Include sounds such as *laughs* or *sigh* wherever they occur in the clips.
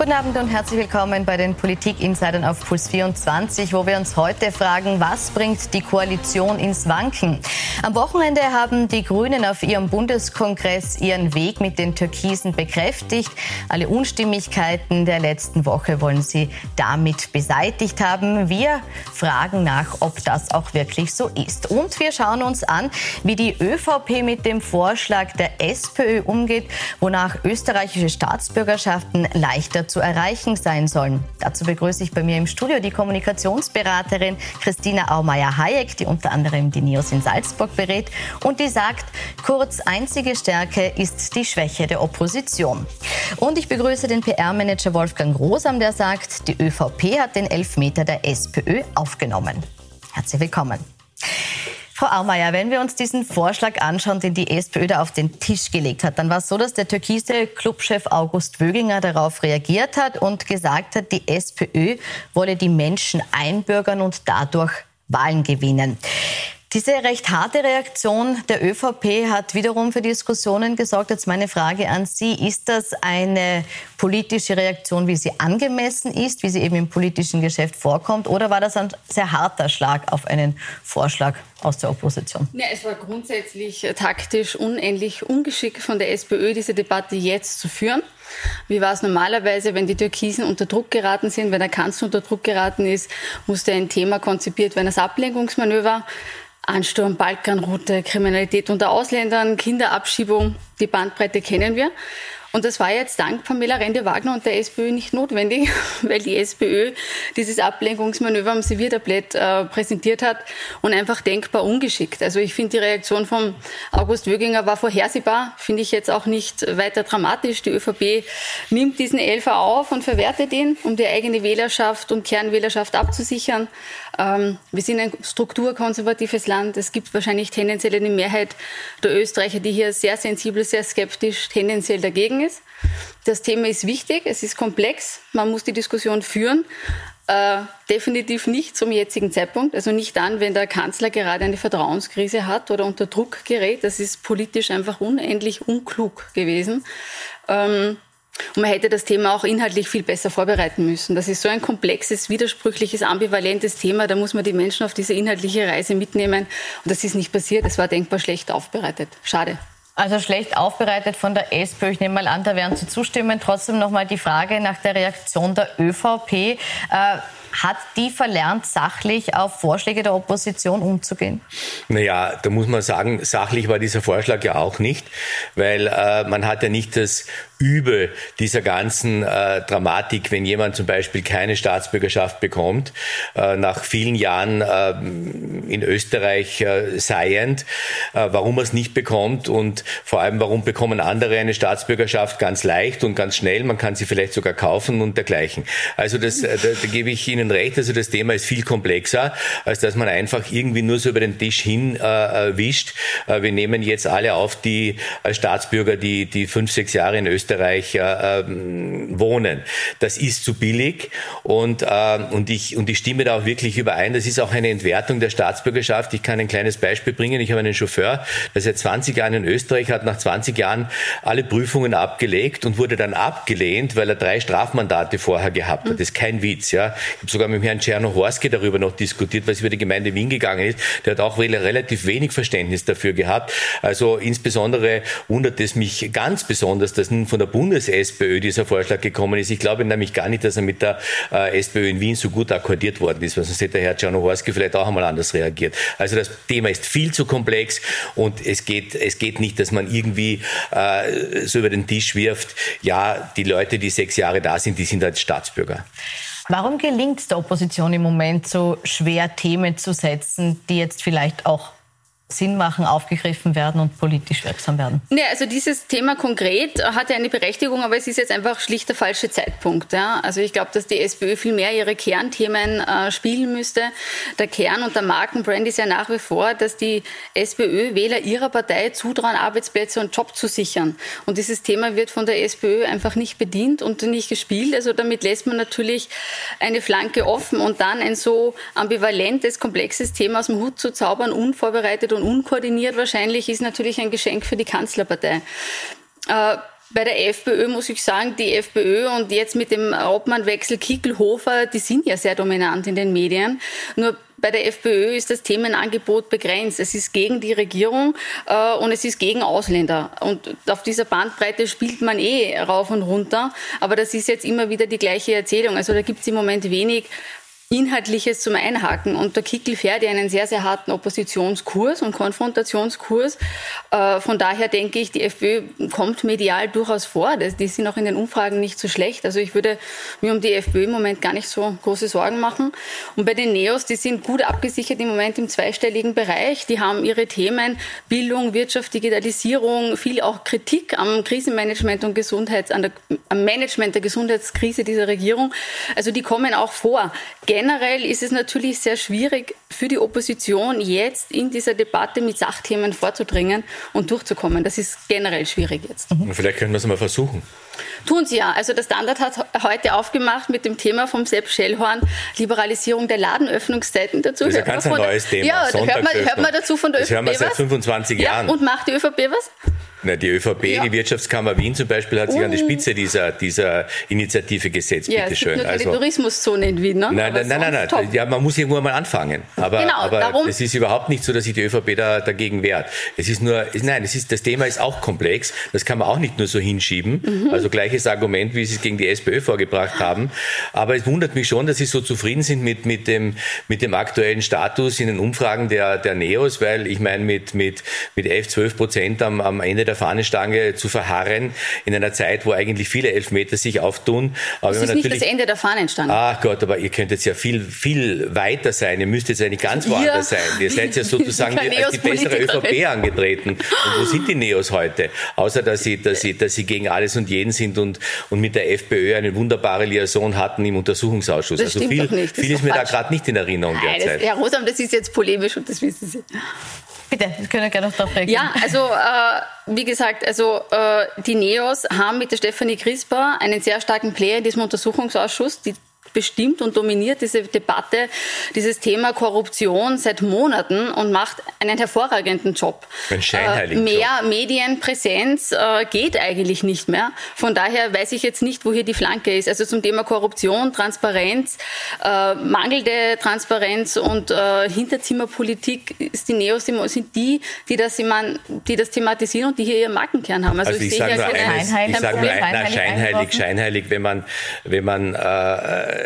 Guten Abend und herzlich willkommen bei den Politik-Insidern auf Puls 24, wo wir uns heute fragen, was bringt die Koalition ins Wanken? Am Wochenende haben die Grünen auf ihrem Bundeskongress ihren Weg mit den Türkisen bekräftigt. Alle Unstimmigkeiten der letzten Woche wollen sie damit beseitigt haben. Wir fragen nach, ob das auch wirklich so ist. Und wir schauen uns an, wie die ÖVP mit dem Vorschlag der SPÖ umgeht, wonach österreichische Staatsbürgerschaften leichter zu erreichen sein sollen. Dazu begrüße ich bei mir im Studio die Kommunikationsberaterin Christina Aumeier-Hayek, die unter anderem die NIOS in Salzburg berät und die sagt, kurz einzige Stärke ist die Schwäche der Opposition. Und ich begrüße den PR-Manager Wolfgang Rosam, der sagt, die ÖVP hat den Elfmeter der SPÖ aufgenommen. Herzlich willkommen. Frau Aumeier, wenn wir uns diesen Vorschlag anschauen, den die SPÖ da auf den Tisch gelegt hat, dann war es so, dass der türkise Clubchef August Wöginger darauf reagiert hat und gesagt hat, die SPÖ wolle die Menschen einbürgern und dadurch Wahlen gewinnen. Diese recht harte Reaktion der ÖVP hat wiederum für Diskussionen gesorgt. Jetzt meine Frage an Sie. Ist das eine politische Reaktion, wie sie angemessen ist, wie sie eben im politischen Geschäft vorkommt? Oder war das ein sehr harter Schlag auf einen Vorschlag aus der Opposition? Ja, es war grundsätzlich taktisch unendlich ungeschickt von der SPÖ, diese Debatte jetzt zu führen. Wie war es normalerweise, wenn die Türkisen unter Druck geraten sind, wenn der Kanzler unter Druck geraten ist, musste ein Thema konzipiert werden als Ablenkungsmanöver. Ansturm, Balkanroute, Kriminalität unter Ausländern, Kinderabschiebung, die Bandbreite kennen wir. Und das war jetzt dank Pamela Rende-Wagner und der SPÖ nicht notwendig, *laughs* weil die SPÖ dieses Ablenkungsmanöver am Serviertablett äh, präsentiert hat und einfach denkbar ungeschickt. Also ich finde, die Reaktion von August Wöginger war vorhersehbar, finde ich jetzt auch nicht weiter dramatisch. Die ÖVP nimmt diesen Elfer auf und verwertet ihn, um die eigene Wählerschaft und Kernwählerschaft abzusichern. Ähm, wir sind ein strukturkonservatives Land. Es gibt wahrscheinlich tendenziell eine Mehrheit der Österreicher, die hier sehr sensibel, sehr skeptisch, tendenziell dagegen ist. Das Thema ist wichtig, es ist komplex, man muss die Diskussion führen. Äh, definitiv nicht zum jetzigen Zeitpunkt, also nicht dann, wenn der Kanzler gerade eine Vertrauenskrise hat oder unter Druck gerät. Das ist politisch einfach unendlich unklug gewesen. Ähm, und man hätte das Thema auch inhaltlich viel besser vorbereiten müssen. Das ist so ein komplexes, widersprüchliches, ambivalentes Thema. Da muss man die Menschen auf diese inhaltliche Reise mitnehmen. Und das ist nicht passiert. Es war denkbar schlecht aufbereitet. Schade. Also schlecht aufbereitet von der SPÖ. Ich nehme mal an, da werden Sie zustimmen. Trotzdem noch mal die Frage nach der Reaktion der ÖVP. Äh, hat die verlernt, sachlich auf Vorschläge der Opposition umzugehen? Naja, da muss man sagen, sachlich war dieser Vorschlag ja auch nicht, weil äh, man hat ja nicht das Übel dieser ganzen äh, Dramatik, wenn jemand zum Beispiel keine Staatsbürgerschaft bekommt, äh, nach vielen Jahren äh, in Österreich äh, seiend, äh, warum er es nicht bekommt und vor allem, warum bekommen andere eine Staatsbürgerschaft ganz leicht und ganz schnell, man kann sie vielleicht sogar kaufen und dergleichen. Also das, äh, da, da gebe ich Ihnen recht, also das Thema ist viel komplexer, als dass man einfach irgendwie nur so über den Tisch hin äh, wischt. Äh, wir nehmen jetzt alle auf, die als Staatsbürger, die, die fünf, sechs Jahre in Österreich äh, wohnen. Das ist zu billig und, äh, und, ich, und ich stimme da auch wirklich überein. Das ist auch eine Entwertung der Staatsbürgerschaft. Ich kann ein kleines Beispiel bringen. Ich habe einen Chauffeur, der seit 20 Jahren in Österreich hat, nach 20 Jahren alle Prüfungen abgelegt und wurde dann abgelehnt, weil er drei Strafmandate vorher gehabt hat. Das ist kein Witz. Ja. Ich habe sogar mit Herrn Czernohorski darüber noch diskutiert, was über die Gemeinde Wien gegangen ist. Der hat auch relativ wenig Verständnis dafür gehabt. Also insbesondere wundert es mich ganz besonders, dass nun von der Bundes-SPÖ dieser Vorschlag gekommen ist. Ich glaube nämlich gar nicht, dass er mit der äh, SPÖ in Wien so gut akkordiert worden ist, weil sonst hätte Herr Czernohorski vielleicht auch einmal anders reagiert. Also das Thema ist viel zu komplex und es geht, es geht nicht, dass man irgendwie äh, so über den Tisch wirft, ja, die Leute, die sechs Jahre da sind, die sind als Staatsbürger. Warum gelingt es der Opposition im Moment so schwer Themen zu setzen, die jetzt vielleicht auch Sinn machen, aufgegriffen werden und politisch wirksam werden? Ja, also dieses Thema konkret hat ja eine Berechtigung, aber es ist jetzt einfach schlicht der falsche Zeitpunkt. Ja? Also ich glaube, dass die SPÖ viel mehr ihre Kernthemen äh, spielen müsste. Der Kern und der Markenbrand ist ja nach wie vor, dass die SPÖ-Wähler ihrer Partei zutrauen, Arbeitsplätze und Job zu sichern. Und dieses Thema wird von der SPÖ einfach nicht bedient und nicht gespielt. Also damit lässt man natürlich eine Flanke offen und dann ein so ambivalentes, komplexes Thema aus dem Hut zu zaubern, unvorbereitet und und unkoordiniert wahrscheinlich ist natürlich ein Geschenk für die Kanzlerpartei. Äh, Bei der FPÖ muss ich sagen, die FPÖ und jetzt mit dem Obmannwechsel Kickelhofer, die sind ja sehr dominant in den Medien. Nur bei der FPÖ ist das Themenangebot begrenzt. Es ist gegen die Regierung äh, und es ist gegen Ausländer. Und auf dieser Bandbreite spielt man eh rauf und runter. Aber das ist jetzt immer wieder die gleiche Erzählung. Also da gibt es im Moment wenig Inhaltliches zum Einhaken. Und der Kickel fährt ja einen sehr, sehr harten Oppositionskurs und Konfrontationskurs. Äh, von daher denke ich, die FPÖ kommt medial durchaus vor. Die sind auch in den Umfragen nicht so schlecht. Also ich würde mir um die FPÖ im Moment gar nicht so große Sorgen machen. Und bei den Neos, die sind gut abgesichert im Moment im zweistelligen Bereich. Die haben ihre Themen Bildung, Wirtschaft, Digitalisierung, viel auch Kritik am Krisenmanagement und Gesundheits, der, am Management der Gesundheitskrise dieser Regierung. Also die kommen auch vor generell ist es natürlich sehr schwierig für die Opposition jetzt in dieser Debatte mit Sachthemen vorzudringen und durchzukommen. Das ist generell schwierig jetzt. Mhm. Vielleicht können wir es mal versuchen. Tun Sie ja. Also der Standard hat heute aufgemacht mit dem Thema vom Sepp Schellhorn, Liberalisierung der Ladenöffnungszeiten dazu. Das ist ja ganz ein neues Thema. Ja, hört man, hört man dazu von der das ÖVP hören wir seit 25 Jahren. Ja, und macht die ÖVP was? Na, die ÖVP, ja. die Wirtschaftskammer Wien zum Beispiel, hat sich an die Spitze dieser, dieser Initiative gesetzt, ja, bitteschön. Ja, also, Tourismuszone in Wien, ne? Nein, nein, nein, nein, nein. Ja, man muss irgendwo mal anfangen. Aber, genau, aber darum, es ist überhaupt nicht so, dass sich die ÖVP da, dagegen wehrt. Es ist nur, nein, es ist, das Thema ist auch komplex. Das kann man auch nicht nur so hinschieben. Mhm. Also gleiches Argument, wie Sie es gegen die SPÖ vorgebracht haben. Aber es wundert mich schon, dass Sie so zufrieden sind mit, mit, dem, mit dem aktuellen Status in den Umfragen der, der Neos, weil ich meine, mit, mit, mit 11, 12 Prozent am, am Ende der Fahnenstange zu verharren in einer Zeit, wo eigentlich viele Elfmeter sich auftun. Aber das ist nicht das Ende der Fahnenstange. Ach Gott, aber ihr könnt jetzt ja viel, viel weiter sein. Ihr müsst jetzt eigentlich ganz woanders sein. Ihr seid ja *laughs* sozusagen die, als die bessere ÖVP angetreten. Und wo sind die Neos heute? Außer, dass sie, dass sie, dass sie gegen alles und jeden sind und, und mit der FPÖ eine wunderbare Liaison hatten im Untersuchungsausschuss. Das also viel, viel ist mir falsch. da gerade nicht in Erinnerung Nein, derzeit. Das, Herr Rosam, das ist jetzt polemisch und das wissen Sie. Bitte, Sie können gerne noch darauf reagieren. Ja, also äh, wie gesagt, also äh, die NEOS haben mit der Stefanie Crisper einen sehr starken Player in diesem Untersuchungsausschuss. Die bestimmt und dominiert diese Debatte, dieses Thema Korruption seit Monaten und macht einen hervorragenden Job. Ein scheinheiligen äh, Mehr Job. Medienpräsenz äh, geht eigentlich nicht mehr. Von daher weiß ich jetzt nicht, wo hier die Flanke ist. Also zum Thema Korruption, Transparenz, äh, mangelnde Transparenz und äh, Hinterzimmerpolitik ist die Neos sind die, die das, immer, die das thematisieren und die hier ihren Markenkern haben. Also, also ich, ich sage nur eines, ich sage nur ein, scheinheilig, scheinheilig, wenn man, wenn man äh,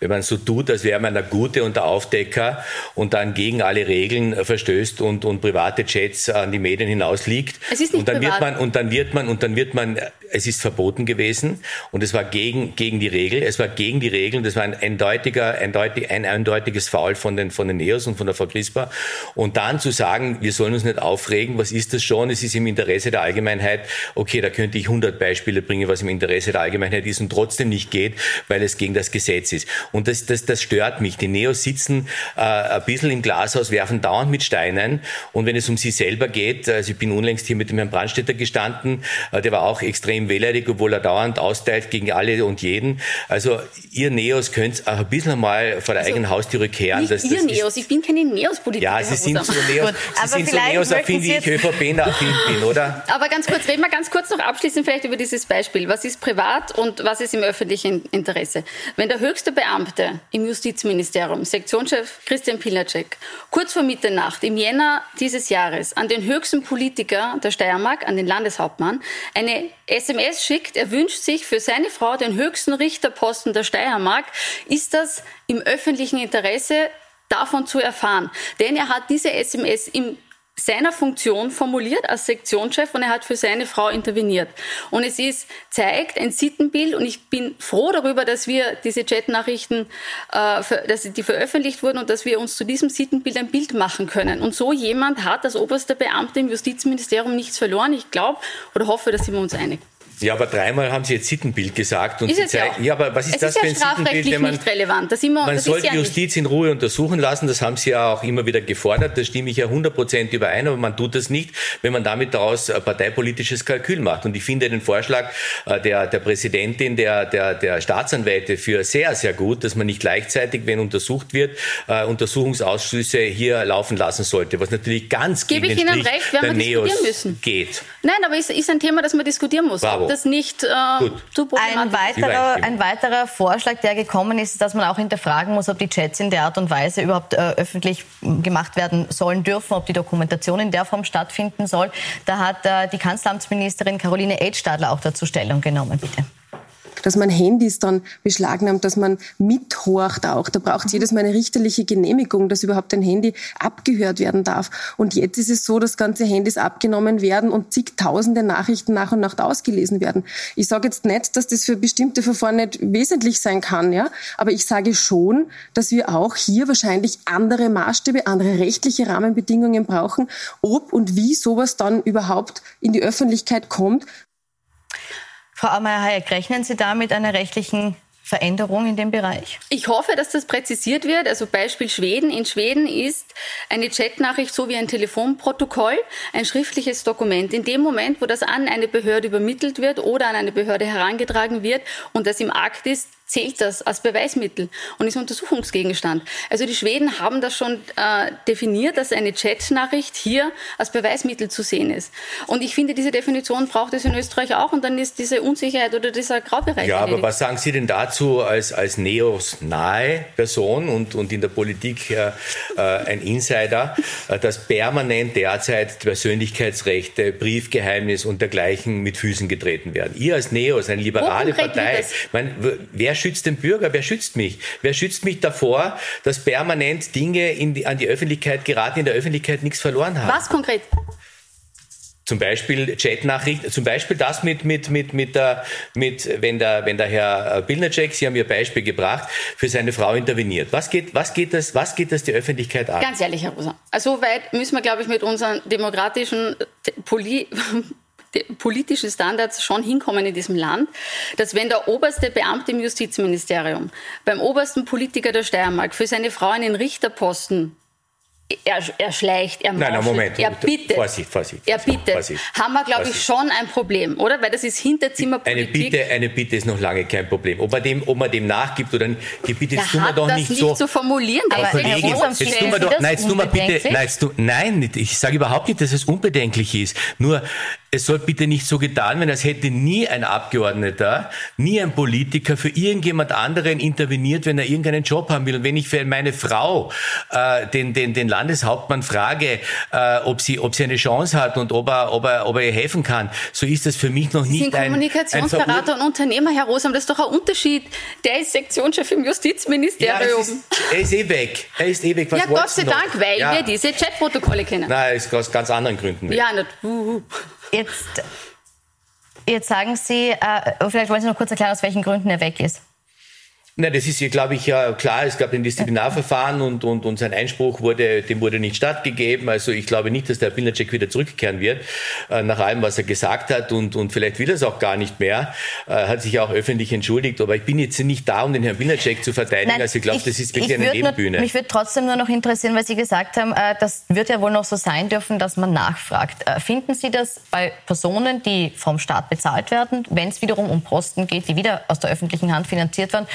wenn man so tut, als wäre man der Gute und der Aufdecker und dann gegen alle Regeln verstößt und, und private Chats an die Medien hinausliegt. Es ist nicht und dann privat. wird man und dann wird man und dann wird man es ist verboten gewesen und es war gegen gegen die Regel, es war gegen die Regeln, das war ein eindeutiger eindeutig, ein eindeutiges Foul von den von den Neos und von der Frau Crispa und dann zu sagen, wir sollen uns nicht aufregen, was ist das schon? Es ist im Interesse der Allgemeinheit. Okay, da könnte ich 100 Beispiele bringen, was im Interesse der Allgemeinheit ist und trotzdem nicht geht, weil es gegen das Gesetz ist. Und das, das, das stört mich. Die Neos sitzen äh, ein bisschen im Glashaus, werfen dauernd mit Steinen. Und wenn es um sie selber geht, also ich bin unlängst hier mit dem Herrn Brandstätter gestanden, äh, der war auch extrem wehleidig, obwohl er dauernd austeilt gegen alle und jeden. Also ihr Neos könnt auch ein bisschen mal vor der also, eigenen Haustüre kehren. Nicht das, das ihr Neos, ich bin keine Neos-Politikerin. Ja, Sie sind so Neos, Sie sind so Neos-affin, wie ich ÖVP-affin *laughs* bin, oder? Aber ganz kurz, reden wir ganz kurz noch abschließend vielleicht über dieses Beispiel. Was ist privat und was ist im öffentlichen Interesse? Wenn der höchste Beamte im Justizministerium, Sektionschef Christian Pilacek, kurz vor Mitternacht im Jänner dieses Jahres an den höchsten Politiker der Steiermark, an den Landeshauptmann, eine SMS schickt, er wünscht sich für seine Frau den höchsten Richterposten der Steiermark, ist das im öffentlichen Interesse davon zu erfahren. Denn er hat diese SMS im seiner Funktion formuliert als Sektionschef und er hat für seine Frau interveniert. Und es ist, zeigt ein Sittenbild und ich bin froh darüber, dass wir diese Chatnachrichten, äh, dass die veröffentlicht wurden und dass wir uns zu diesem Sittenbild ein Bild machen können. Und so jemand hat als oberster Beamter im Justizministerium nichts verloren. Ich glaube oder hoffe, dass sind wir uns einig. Ja, aber dreimal haben Sie jetzt Sittenbild gesagt. Und ist Sie zeigen, ja, aber was ist es das ist für ein Sittenbild? Wenn man, nicht relevant. Das immer, man das soll die ja Justiz in Ruhe untersuchen lassen. Das haben Sie ja auch immer wieder gefordert. Da stimme ich ja 100 Prozent überein. Aber man tut das nicht, wenn man damit daraus parteipolitisches Kalkül macht. Und ich finde den Vorschlag äh, der, der Präsidentin, der, der, der Staatsanwälte für sehr, sehr gut, dass man nicht gleichzeitig, wenn untersucht wird, uh, Untersuchungsausschüsse hier laufen lassen sollte. Was natürlich ganz Gebe gegen ich Ihnen recht, wir diskutieren müssen. geht. Nein, aber es ist ein Thema, das man diskutieren muss. Bravo. Das nicht äh, zu ein weiterer, ein weiterer Vorschlag, der gekommen ist, ist, dass man auch hinterfragen muss, ob die Chats in der Art und Weise überhaupt äh, öffentlich gemacht werden sollen dürfen, ob die Dokumentation in der Form stattfinden soll. Da hat äh, die Kanzleramtsministerin Caroline Edstadler auch dazu Stellung genommen. Bitte dass man Handys dann beschlagnahmt, dass man mithorcht auch. Da braucht es jedes Mal eine richterliche Genehmigung, dass überhaupt ein Handy abgehört werden darf. Und jetzt ist es so, dass ganze Handys abgenommen werden und zigtausende Nachrichten nach und nach ausgelesen werden. Ich sage jetzt nicht, dass das für bestimmte Verfahren nicht wesentlich sein kann, ja, aber ich sage schon, dass wir auch hier wahrscheinlich andere Maßstäbe, andere rechtliche Rahmenbedingungen brauchen, ob und wie sowas dann überhaupt in die Öffentlichkeit kommt. Frau Ameier-Hayek, rechnen Sie da mit einer rechtlichen Veränderung in dem Bereich? Ich hoffe, dass das präzisiert wird. Also Beispiel Schweden. In Schweden ist eine Chatnachricht so wie ein Telefonprotokoll, ein schriftliches Dokument. In dem Moment, wo das an eine Behörde übermittelt wird oder an eine Behörde herangetragen wird und das im Akt ist, zählt das als Beweismittel und ist Untersuchungsgegenstand. Also die Schweden haben das schon äh, definiert, dass eine Chatnachricht hier als Beweismittel zu sehen ist. Und ich finde, diese Definition braucht es in Österreich auch und dann ist diese Unsicherheit oder dieser Graubereich. Ja, aber was sagen Sie denn dazu als, als Neos nahe Person und, und in der Politik äh, äh ein Insider, äh, dass permanent derzeit Persönlichkeitsrechte, Briefgeheimnis und dergleichen mit Füßen getreten werden? Ihr als Neos, eine liberale Partei, mein, wer schützt den Bürger? Wer schützt mich? Wer schützt mich davor, dass permanent Dinge die, an die Öffentlichkeit geraten, in der Öffentlichkeit nichts verloren haben? Was konkret? Zum Beispiel Chatnachrichten, zum Beispiel das mit, mit, mit, mit, der, mit wenn, der, wenn der Herr Bilnacek, Sie haben Ihr Beispiel gebracht, für seine Frau interveniert. Was geht, was geht, das, was geht das die Öffentlichkeit an? Ganz ehrlich, Herr Rosa. Also weit müssen wir, glaube ich, mit unseren demokratischen Poli *laughs* politische Standards schon hinkommen in diesem Land, dass wenn der oberste Beamte im Justizministerium beim obersten Politiker der Steiermark für seine Frau einen Richterposten er, er schleicht, er Nein, nein, Moment. er bittet. Vorsicht, Vorsicht. Er bittet. Vorsicht, haben wir, glaube ich, schon ein Problem, oder? Weil das ist Hinterzimmerpolitik. Eine Bitte, eine Bitte ist noch lange kein Problem. Ob man dem, ob man dem nachgibt oder nicht, die Bitte jetzt tun wir doch nicht, nicht so. zu formulieren. Aber Kollegin, jetzt tun wir doch, nein, jetzt tun wir bitte, nein, jetzt tu, nein, ich sage überhaupt nicht, dass es unbedenklich ist. Nur, es soll bitte nicht so getan werden, als hätte nie ein Abgeordneter, nie ein Politiker für irgendjemand anderen interveniert, wenn er irgendeinen Job haben will. Und wenn ich für meine Frau äh, den, den, den Landeshauptmann frage, äh, ob, sie, ob sie eine Chance hat und ob er, ob, er, ob er ihr helfen kann, so ist das für mich noch sie nicht sind ein Kommunikationsberater und Unternehmer, Herr Rosam, das ist doch ein Unterschied. Der ist Sektionschef im Justizministerium. Ja, ist, er ist eh weg. Er ist eh weg. Was ja, Gott sei Dank, weil ja. wir diese Chatprotokolle kennen. Nein, ist aus ganz anderen Gründen weg. Ja, nicht. Uh, uh. Jetzt, jetzt sagen Sie, äh, vielleicht wollen Sie noch kurz erklären, aus welchen Gründen er weg ist. Na, das ist, glaube ich, ja klar. Es gab ein Disziplinarverfahren *laughs* und, und, und sein Einspruch wurde, dem wurde nicht stattgegeben. Also ich glaube nicht, dass der Pilnacek wieder zurückkehren wird, äh, nach allem, was er gesagt hat. Und, und vielleicht will er es auch gar nicht mehr. Äh, hat sich auch öffentlich entschuldigt. Aber ich bin jetzt nicht da, um den Herrn Pilnacek zu verteidigen. Nein, also ich glaube, das ist wirklich eine Nebenbühne. Nur, mich würde trotzdem nur noch interessieren, weil Sie gesagt haben, äh, das wird ja wohl noch so sein dürfen, dass man nachfragt. Äh, finden Sie das bei Personen, die vom Staat bezahlt werden, wenn es wiederum um Posten geht, die wieder aus der öffentlichen Hand finanziert werden,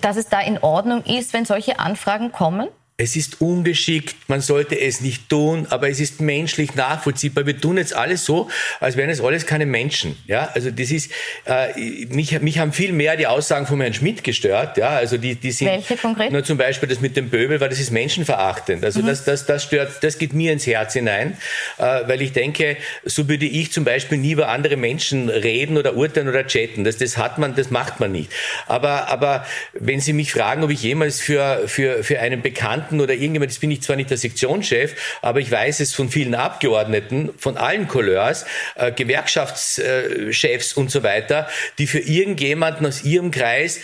dass es da in Ordnung ist, wenn solche Anfragen kommen? Es ist ungeschickt, man sollte es nicht tun, aber es ist menschlich nachvollziehbar. Wir tun jetzt alles so, als wären es alles keine Menschen. Ja, also das ist äh, mich, mich haben viel mehr die Aussagen von Herrn Schmidt gestört. Ja, also die, die sind Welche konkret? Nur zum Beispiel das mit dem Böbel, weil das ist menschenverachtend. Also mhm. das, das, das stört, das geht mir ins Herz hinein, äh, weil ich denke, so würde ich zum Beispiel nie über andere Menschen reden oder urteilen oder chatten. Das, das hat man, das macht man nicht. Aber, aber wenn Sie mich fragen, ob ich jemals für für für einen Bekannten Abgeordneten oder irgendjemand, jetzt bin ich zwar nicht der Sektionschef, aber ich weiß es von vielen Abgeordneten, von allen Couleurs, äh, Gewerkschaftschefs und so weiter, die für irgendjemanden aus ihrem Kreis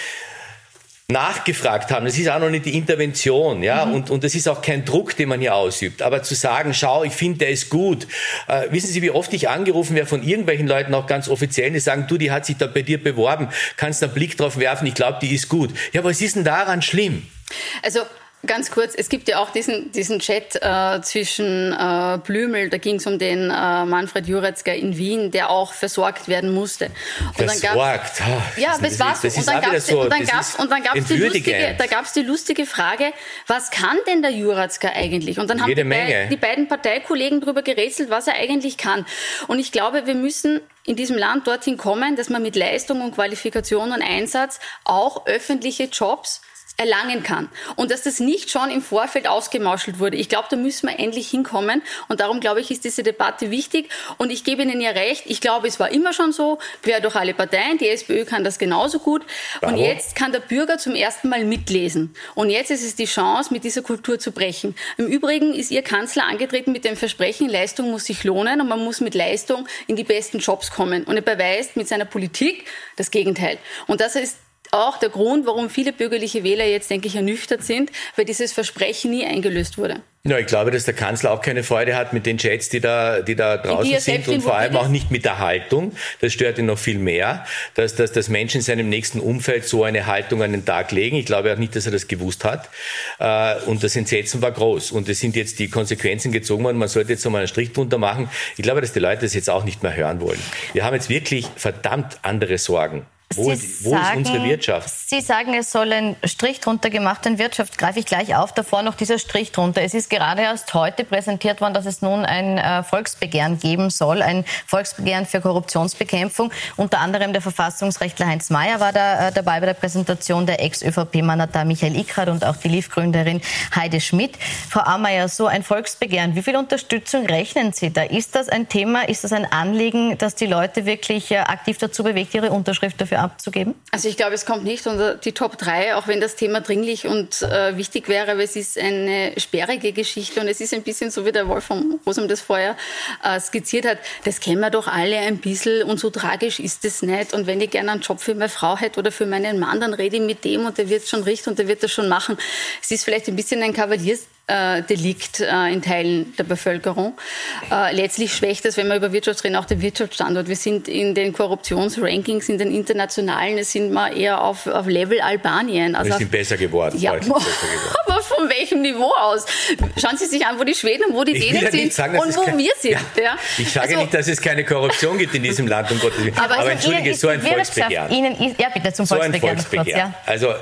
nachgefragt haben. Das ist auch noch nicht die Intervention, ja, mhm. und, und das ist auch kein Druck, den man hier ausübt. Aber zu sagen, schau, ich finde, der ist gut. Äh, wissen Sie, wie oft ich angerufen werde von irgendwelchen Leuten, auch ganz offiziell, die sagen, du, die hat sich da bei dir beworben, kannst einen Blick drauf werfen, ich glaube, die ist gut. Ja, was ist denn daran schlimm? Also Ganz kurz, es gibt ja auch diesen, diesen Chat äh, zwischen äh, Blümel, da ging es um den äh, Manfred Juretzka in Wien, der auch versorgt werden musste. Und versorgt? Dann gab's, ja, das, war so. Und dann gab es und dann gab's, und dann gab's die lustige, da gab's die lustige Frage, was kann denn der Juretzka eigentlich? Und dann haben die, Menge. die beiden Parteikollegen darüber gerätselt, was er eigentlich kann. Und ich glaube, wir müssen in diesem Land dorthin kommen, dass man mit Leistung und Qualifikation und Einsatz auch öffentliche Jobs erlangen kann. Und dass das nicht schon im Vorfeld ausgemauschelt wurde. Ich glaube, da müssen wir endlich hinkommen. Und darum, glaube ich, ist diese Debatte wichtig. Und ich gebe Ihnen ja recht. Ich glaube, es war immer schon so, quer durch alle Parteien. Die SPÖ kann das genauso gut. Bravo. Und jetzt kann der Bürger zum ersten Mal mitlesen. Und jetzt ist es die Chance, mit dieser Kultur zu brechen. Im Übrigen ist Ihr Kanzler angetreten mit dem Versprechen, Leistung muss sich lohnen und man muss mit Leistung in die besten Jobs kommen. Und er beweist mit seiner Politik das Gegenteil. Und das ist auch der Grund, warum viele bürgerliche Wähler jetzt, denke ich, ernüchtert sind, weil dieses Versprechen nie eingelöst wurde. Ja, ich glaube, dass der Kanzler auch keine Freude hat mit den Chats, die da, die da draußen die sind und vor allem auch nicht mit der Haltung. Das stört ihn noch viel mehr, dass, dass, dass Menschen in seinem nächsten Umfeld so eine Haltung an den Tag legen. Ich glaube auch nicht, dass er das gewusst hat. Äh, und das Entsetzen war groß. Und es sind jetzt die Konsequenzen gezogen worden. Man sollte jetzt nochmal einen Strich drunter machen. Ich glaube, dass die Leute das jetzt auch nicht mehr hören wollen. Wir haben jetzt wirklich verdammt andere Sorgen. Wo, wo sagen, ist unsere Wirtschaft? Sie sagen, es soll ein Strich drunter gemacht werden. Wirtschaft greife ich gleich auf. Davor noch dieser Strich drunter. Es ist gerade erst heute präsentiert worden, dass es nun ein äh, Volksbegehren geben soll. Ein Volksbegehren für Korruptionsbekämpfung. Unter anderem der Verfassungsrechtler Heinz Mayer war da äh, dabei bei der Präsentation der Ex-ÖVP-Mann Michael Ickrat und auch die LIF-Gründerin Heide Schmidt. Frau Ammeyer, so ein Volksbegehren. Wie viel Unterstützung rechnen Sie da? Ist das ein Thema? Ist das ein Anliegen, das die Leute wirklich äh, aktiv dazu bewegt, ihre Unterschrift dafür dafür abzugeben? Also ich glaube, es kommt nicht unter die Top 3, auch wenn das Thema dringlich und äh, wichtig wäre, aber es ist eine sperrige Geschichte und es ist ein bisschen so, wie der Wolfram Rosam das vorher äh, skizziert hat. Das kennen wir doch alle ein bisschen und so tragisch ist es nicht. Und wenn ich gerne einen Job für meine Frau hätte oder für meinen Mann, dann rede ich mit dem und der wird es schon richten und der wird das schon machen. Es ist vielleicht ein bisschen ein Kavaliers äh, Delikt äh, in Teilen der Bevölkerung. Äh, letztlich schwächt das, wenn wir über Wirtschaft reden, auch der Wirtschaftsstandort. Wir sind in den Korruptionsrankings, in den internationalen, sind wir eher auf, auf Level Albanien. Also wir sind besser geworden. Ja, besser *laughs* geworden. aber von welchem Niveau aus? Schauen Sie sich an, wo die Schweden und wo die Dänen sind sagen, und wo kein, wir sind. Ja. Ja. Ich sage also, nicht, dass es keine Korruption gibt in diesem Land, um Gottes Willen. Aber, aber entschuldige, so ein Volksbegehren. Ihnen ist, ja, bitte zum Volksbegehren. So ein Volksbegehren. Kurz. Also,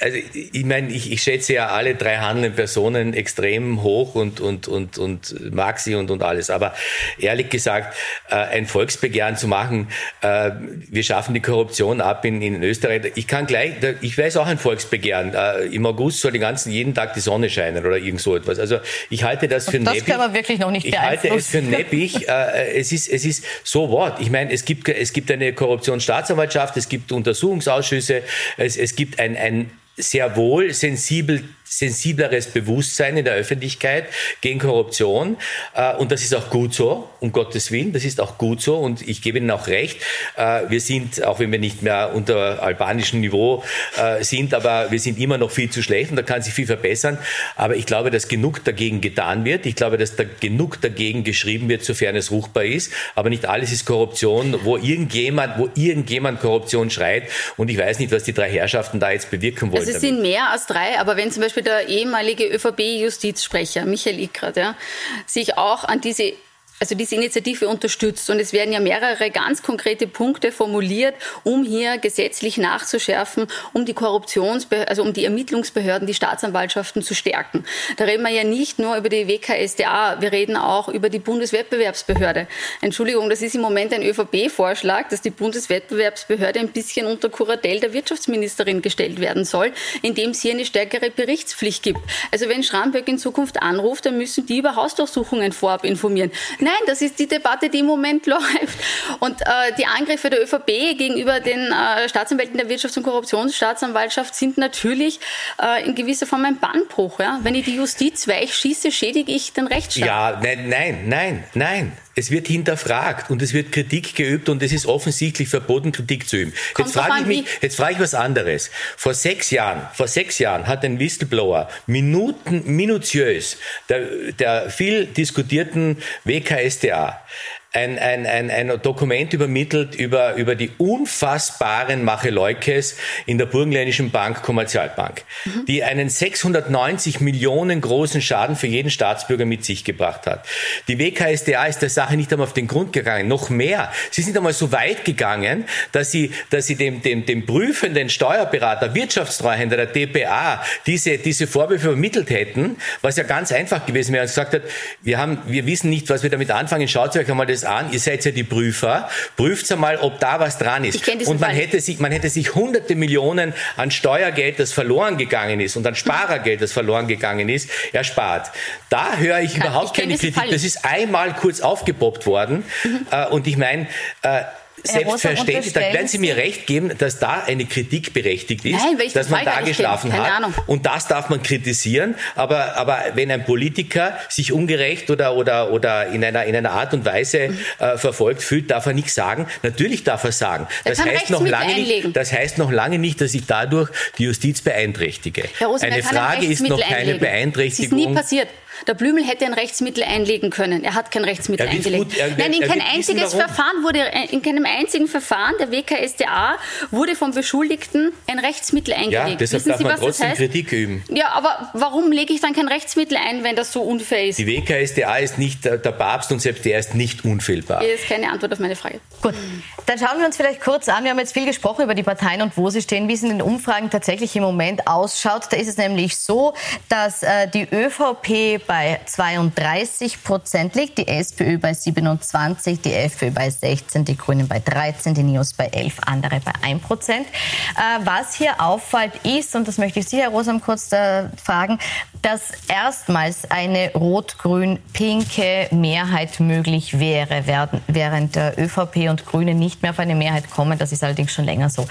also ich meine, ich, ich schätze ja alle drei handelnden Personen extrem hoch und, und, und, und mag sie und, und alles. Aber ehrlich gesagt, äh, ein Volksbegehren zu machen, äh, wir schaffen die Korruption ab in, in Österreich. Ich kann gleich, ich weiß auch ein Volksbegehren. Äh, Im August soll den ganzen, jeden Tag die Sonne scheinen oder irgend so etwas. Also ich halte das für das neppig. Das kann man wirklich noch nicht Ich halte es für *laughs* neppig. es ist, es ist so what. Ich meine, es gibt, es gibt eine Korruptionsstaatsanwaltschaft, es gibt Untersuchungsausschüsse, es, es gibt ein, ein sehr wohl sensibel sensibleres Bewusstsein in der Öffentlichkeit gegen Korruption. Äh, und das ist auch gut so, um Gottes Willen, das ist auch gut so. Und ich gebe Ihnen auch recht, äh, wir sind, auch wenn wir nicht mehr unter albanischem Niveau äh, sind, aber wir sind immer noch viel zu schlecht und da kann sich viel verbessern. Aber ich glaube, dass genug dagegen getan wird. Ich glaube, dass da genug dagegen geschrieben wird, sofern es ruchbar ist. Aber nicht alles ist Korruption, wo irgendjemand, wo irgendjemand Korruption schreit. Und ich weiß nicht, was die drei Herrschaften da jetzt bewirken wollen. Also es sind mehr als drei, aber wenn zum Beispiel der ehemalige ÖVP-Justizsprecher Michael Ickert ja, sich auch an diese also diese Initiative unterstützt. Und es werden ja mehrere ganz konkrete Punkte formuliert, um hier gesetzlich nachzuschärfen, um die Korruptionsbehörden, also um die Ermittlungsbehörden, die Staatsanwaltschaften zu stärken. Da reden wir ja nicht nur über die WKSDA, wir reden auch über die Bundeswettbewerbsbehörde. Entschuldigung, das ist im Moment ein ÖVP-Vorschlag, dass die Bundeswettbewerbsbehörde ein bisschen unter Kuratell der Wirtschaftsministerin gestellt werden soll, indem es hier eine stärkere Berichtspflicht gibt. Also wenn Schramböck in Zukunft anruft, dann müssen die über Hausdurchsuchungen vorab informieren. Nein, das ist die Debatte, die im Moment *laughs* läuft. Und äh, die Angriffe der ÖVP gegenüber den äh, Staatsanwälten der Wirtschafts- und Korruptionsstaatsanwaltschaft sind natürlich äh, in gewisser Form ein Bannbruch. Ja? Wenn ich die Justiz weich schieße, schädige ich den Rechtsstaat. Ja, nein, nein, nein, nein. Es wird hinterfragt und es wird Kritik geübt und es ist offensichtlich verboten, Kritik zu üben. Kommt jetzt frage ich mich, jetzt frage ich was anderes. Vor sechs Jahren, vor sechs Jahren hat ein Whistleblower Minuten, minutiös der, der viel diskutierten WKSDA ein, ein, ein, ein Dokument übermittelt über, über die unfassbaren Macheleukes in der Burgenländischen Bank Kommerzialbank, mhm. die einen 690 Millionen großen Schaden für jeden Staatsbürger mit sich gebracht hat. Die WKSDA ist der Sache nicht einmal auf den Grund gegangen, noch mehr. Sie sind einmal so weit gegangen, dass sie, dass sie dem, dem, dem prüfenden Steuerberater, Wirtschaftstreuhänder der DPA diese, diese Vorwürfe übermittelt hätten, was ja ganz einfach gewesen wäre und gesagt hat, wir haben, wir wissen nicht, was wir damit anfangen, schaut euch einmal das an, ihr seid ja die Prüfer, prüft einmal, ob da was dran ist. Und man hätte, sich, man hätte sich hunderte Millionen an Steuergeld, das verloren gegangen ist und an *laughs* Sparergeld, das verloren gegangen ist, erspart. Da höre ich Kann, überhaupt ich keine Kritik. Das ist einmal kurz aufgepoppt worden. Mhm. Äh, und ich meine, äh, selbstverständlich, da werden Sie mir recht geben, dass da eine Kritik berechtigt ist, Nein, dass man da geschlafen hat. Ahnung. Und das darf man kritisieren. Aber, aber wenn ein Politiker sich ungerecht oder, oder, oder in, einer, in einer Art und Weise mhm. äh, verfolgt fühlt, darf er nichts sagen. Natürlich darf er sagen. Das heißt, noch lange nicht, das heißt noch lange nicht, dass ich dadurch die Justiz beeinträchtige. Eine Frage ist noch keine einlegen. Beeinträchtigung. Das ist nie passiert. Der Blümel hätte ein Rechtsmittel einlegen können. Er hat kein Rechtsmittel eingelegt. Gut, er, Nein, in kein einziges Verfahren wurde, in keinem einzigen Verfahren der WKSDA wurde vom Beschuldigten ein Rechtsmittel eingelegt. Ja, deshalb Wissen darf Sie, man trotzdem das heißt? Kritik üben. Ja, aber warum lege ich dann kein Rechtsmittel ein, wenn das so unfair ist? Die WKSDA ist nicht der Papst und selbst der ist nicht unfehlbar. Das ist keine Antwort auf meine Frage. Gut, dann schauen wir uns vielleicht kurz an. Wir haben jetzt viel gesprochen über die Parteien und wo sie stehen, wie es in den Umfragen tatsächlich im Moment ausschaut. Da ist es nämlich so, dass äh, die ÖVP bei 32 Prozent liegt, die SPÖ bei 27, die FPÖ bei 16, die Grünen bei 13, die NIOS bei 11, andere bei 1 Prozent. Äh, was hier auffällt ist, und das möchte ich Sie, Herr Rosam, kurz äh, fragen, dass erstmals eine rot-grün-pinke Mehrheit möglich wäre, während ÖVP und Grüne nicht mehr auf eine Mehrheit kommen. Das ist allerdings schon länger so.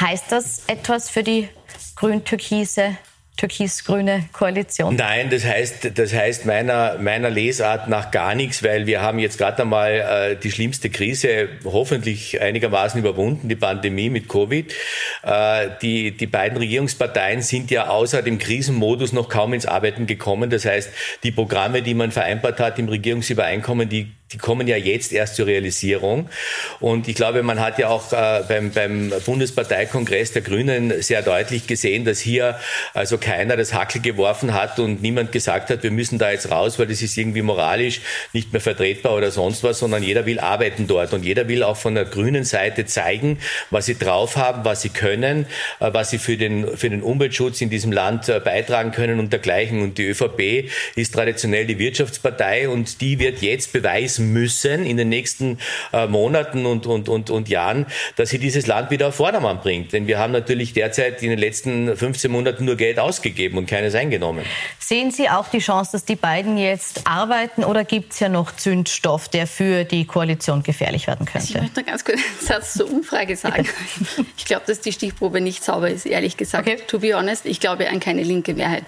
Heißt das etwas für die grün-türkise türkis-grüne Koalition? Nein, das heißt, das heißt meiner, meiner Lesart nach gar nichts, weil wir haben jetzt gerade einmal äh, die schlimmste Krise hoffentlich einigermaßen überwunden, die Pandemie mit Covid. Äh, die, die beiden Regierungsparteien sind ja außer dem Krisenmodus noch kaum ins Arbeiten gekommen. Das heißt, die Programme, die man vereinbart hat im Regierungsübereinkommen, die die kommen ja jetzt erst zur Realisierung. Und ich glaube, man hat ja auch äh, beim, beim Bundesparteikongress der Grünen sehr deutlich gesehen, dass hier also keiner das Hackel geworfen hat und niemand gesagt hat, wir müssen da jetzt raus, weil das ist irgendwie moralisch nicht mehr vertretbar oder sonst was, sondern jeder will arbeiten dort und jeder will auch von der grünen Seite zeigen, was sie drauf haben, was sie können, äh, was sie für den, für den Umweltschutz in diesem Land äh, beitragen können und dergleichen. Und die ÖVP ist traditionell die Wirtschaftspartei und die wird jetzt beweisen, müssen in den nächsten äh, Monaten und, und, und, und Jahren, dass sie dieses Land wieder auf Vordermann bringt. Denn wir haben natürlich derzeit in den letzten 15 Monaten nur Geld ausgegeben und keines eingenommen. Sehen Sie auch die Chance, dass die beiden jetzt arbeiten oder gibt es ja noch Zündstoff, der für die Koalition gefährlich werden könnte? Also ich möchte ganz kurz einen Satz zur Umfrage sagen. ich glaube, dass die Stichprobe nicht sauber ist, ehrlich gesagt. Okay. To be honest, ich glaube an keine linke Mehrheit.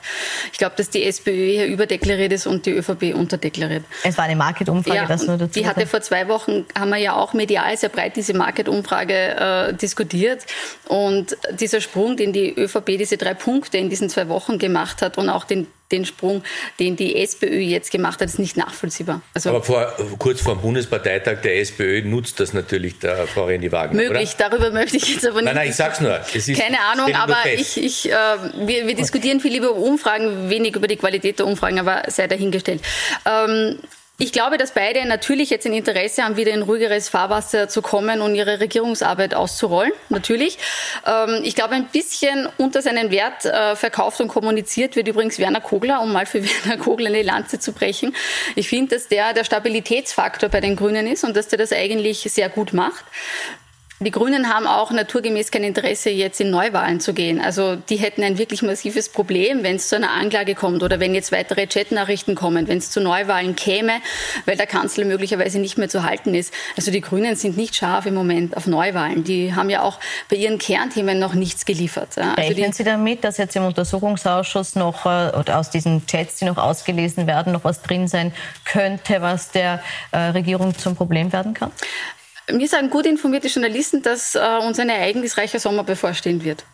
Ich glaube, dass die SPÖ hier überdeklariert ist und die ÖVP unterdeklariert. Es war eine Market-Umfrage, ja, das nur dazu. Die hatte vor zwei Wochen, haben wir ja auch medial sehr breit diese Market-Umfrage äh, diskutiert. Und dieser Sprung, den die ÖVP, diese drei Punkte in diesen zwei Wochen gemacht hat und auch den den Sprung, den die SPÖ jetzt gemacht hat, ist nicht nachvollziehbar. Also aber vor, kurz vor dem Bundesparteitag der SPÖ nutzt das natürlich der Frau Rendi Wagner. Möglich, oder? darüber möchte ich jetzt aber nicht. Nein, nein, ich sag's nur. keine Ahnung, aber ich, ich, äh, wir, wir diskutieren viel über Umfragen, wenig über die Qualität der Umfragen, aber sei dahingestellt. Ähm, ich glaube, dass beide natürlich jetzt ein Interesse haben, wieder in ruhigeres Fahrwasser zu kommen und ihre Regierungsarbeit auszurollen. Natürlich. Ähm, ich glaube, ein bisschen unter seinen Wert äh, verkauft und kommuniziert wird übrigens Werner Kogler, um mal für *laughs* Werner Kogler eine Lanze zu brechen. Ich finde, dass der der Stabilitätsfaktor bei den Grünen ist und dass der das eigentlich sehr gut macht. Die Grünen haben auch naturgemäß kein Interesse, jetzt in Neuwahlen zu gehen. Also die hätten ein wirklich massives Problem, wenn es zu einer Anklage kommt oder wenn jetzt weitere Chatnachrichten kommen, wenn es zu Neuwahlen käme, weil der Kanzler möglicherweise nicht mehr zu halten ist. Also die Grünen sind nicht scharf im Moment auf Neuwahlen. Die haben ja auch bei ihren Kernthemen noch nichts geliefert. Also Rechnen Sie damit, dass jetzt im Untersuchungsausschuss noch äh, oder aus diesen Chats, die noch ausgelesen werden, noch was drin sein könnte, was der äh, Regierung zum Problem werden kann? Mir sagen gut informierte Journalisten, dass äh, uns ein ereignisreicher Sommer bevorstehen wird.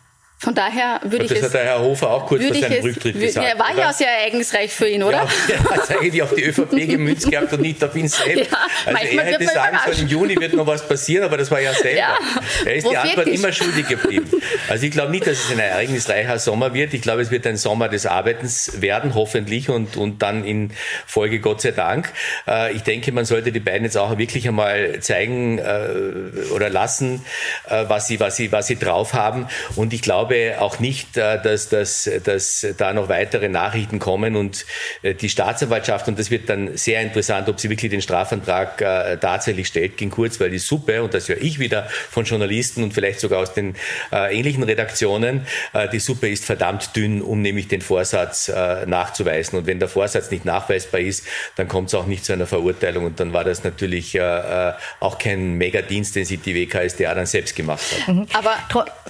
Von daher würde ich das hat der Herr Hofer auch kurz vor seinem Rücktritt gesagt. Er war oder? ja sehr ereignisreich für ihn, oder? Ja, er hat eigentlich auf die ÖVP gemünzt gehabt und nicht auf ihn selbst. Ja, also er hätte sagen sollen, im Juni wird noch was passieren, aber das war ja selber. Ja, er ist die Antwort ich? immer schuldig geblieben. Also ich glaube nicht, dass es ein ereignisreicher Sommer wird. Ich glaube, es wird ein Sommer des Arbeitens werden, hoffentlich, und, und dann in Folge Gott sei Dank. Äh, ich denke, man sollte die beiden jetzt auch wirklich einmal zeigen äh, oder lassen, äh, was sie, was sie, was sie drauf haben. Und ich glaube, glaube auch nicht, äh, dass, dass, dass da noch weitere Nachrichten kommen und äh, die Staatsanwaltschaft, und das wird dann sehr interessant, ob sie wirklich den Strafantrag äh, tatsächlich stellt gegen Kurz, weil die Suppe, und das höre ich wieder von Journalisten und vielleicht sogar aus den ähnlichen Redaktionen, die Suppe ist verdammt dünn, um nämlich den Vorsatz nachzuweisen. Und wenn der Vorsatz nicht nachweisbar ist, dann kommt es auch nicht zu einer Verurteilung. Und dann war das natürlich auch kein Megadienst, den sich die WKSDA dann selbst gemacht hat. Mhm. Aber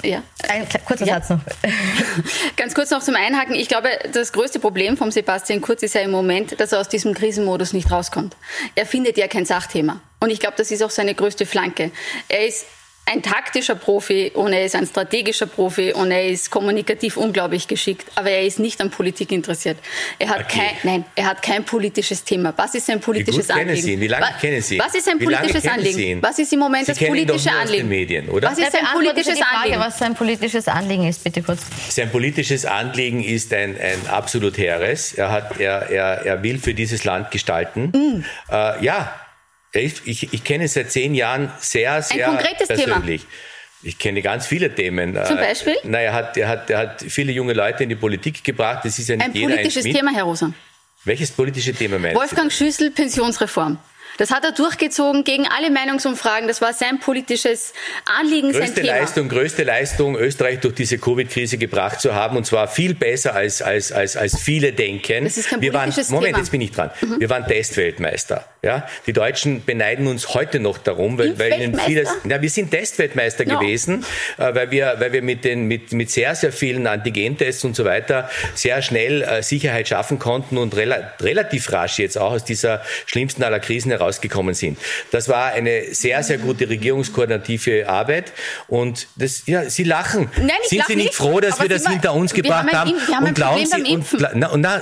ja. ein kurzer ja. Satz noch. *laughs* Ganz kurz noch zum Einhaken. Ich glaube, das größte Problem von Sebastian Kurz ist ja im Moment, dass er aus diesem Krisenmodus nicht rauskommt. Er findet ja kein Sachthema. Und ich glaube, das ist auch seine größte Flanke. Er ist ein taktischer Profi und er ist ein strategischer Profi und er ist kommunikativ unglaublich geschickt, aber er ist nicht an Politik interessiert. Er hat okay. kein, nein, er hat kein politisches Thema. Was ist sein politisches Wie gut Anliegen? Sie ihn? Wie lange was, kennen Sie ihn? Was ist sein politisches Anliegen? Was ist im Moment Sie das politische Anliegen? Aus den Medien, oder? Was ist sein politisches Frage, Anliegen? Was sein politisches Anliegen ist, bitte kurz. Sein politisches Anliegen ist ein, ein absolut hehres. Er hat, er, er, er will für dieses Land gestalten. Mm. Äh, ja, ich, ich, ich kenne es seit zehn Jahren sehr, sehr Ein konkretes persönlich. Thema. Ich kenne ganz viele Themen. Zum äh, Beispiel? Na, er hat, er, hat, er hat viele junge Leute in die Politik gebracht. Das ist ja nicht ein politisches ein Thema, Herr Rosa. Welches politische Thema meinen Wolfgang? Schüssel, Pensionsreform. Das hat er durchgezogen gegen alle Meinungsumfragen. Das war sein politisches Anliegen, größte sein Thema. Leistung, größte Leistung, Österreich durch diese Covid-Krise gebracht zu haben. Und zwar viel besser, als, als, als, als viele denken. Das ist kein wir waren, Moment, Thema. jetzt bin ich dran. Mhm. Wir waren Testweltmeister. Ja? Die Deutschen beneiden uns heute noch darum, weil, weil ihnen vieles, na, wir sind Testweltmeister no. gewesen, äh, weil wir, weil wir mit den, mit, mit sehr, sehr vielen Antigentests und so weiter sehr schnell äh, Sicherheit schaffen konnten und rela relativ rasch jetzt auch aus dieser schlimmsten aller Krisen rausgekommen sind. Das war eine sehr, sehr gute regierungskoordinative Arbeit. Und das, ja, Sie lachen. Nein, sind Sie nicht, nicht froh, dass wir das hinter uns gebracht haben und glauben Sie, und, na, na,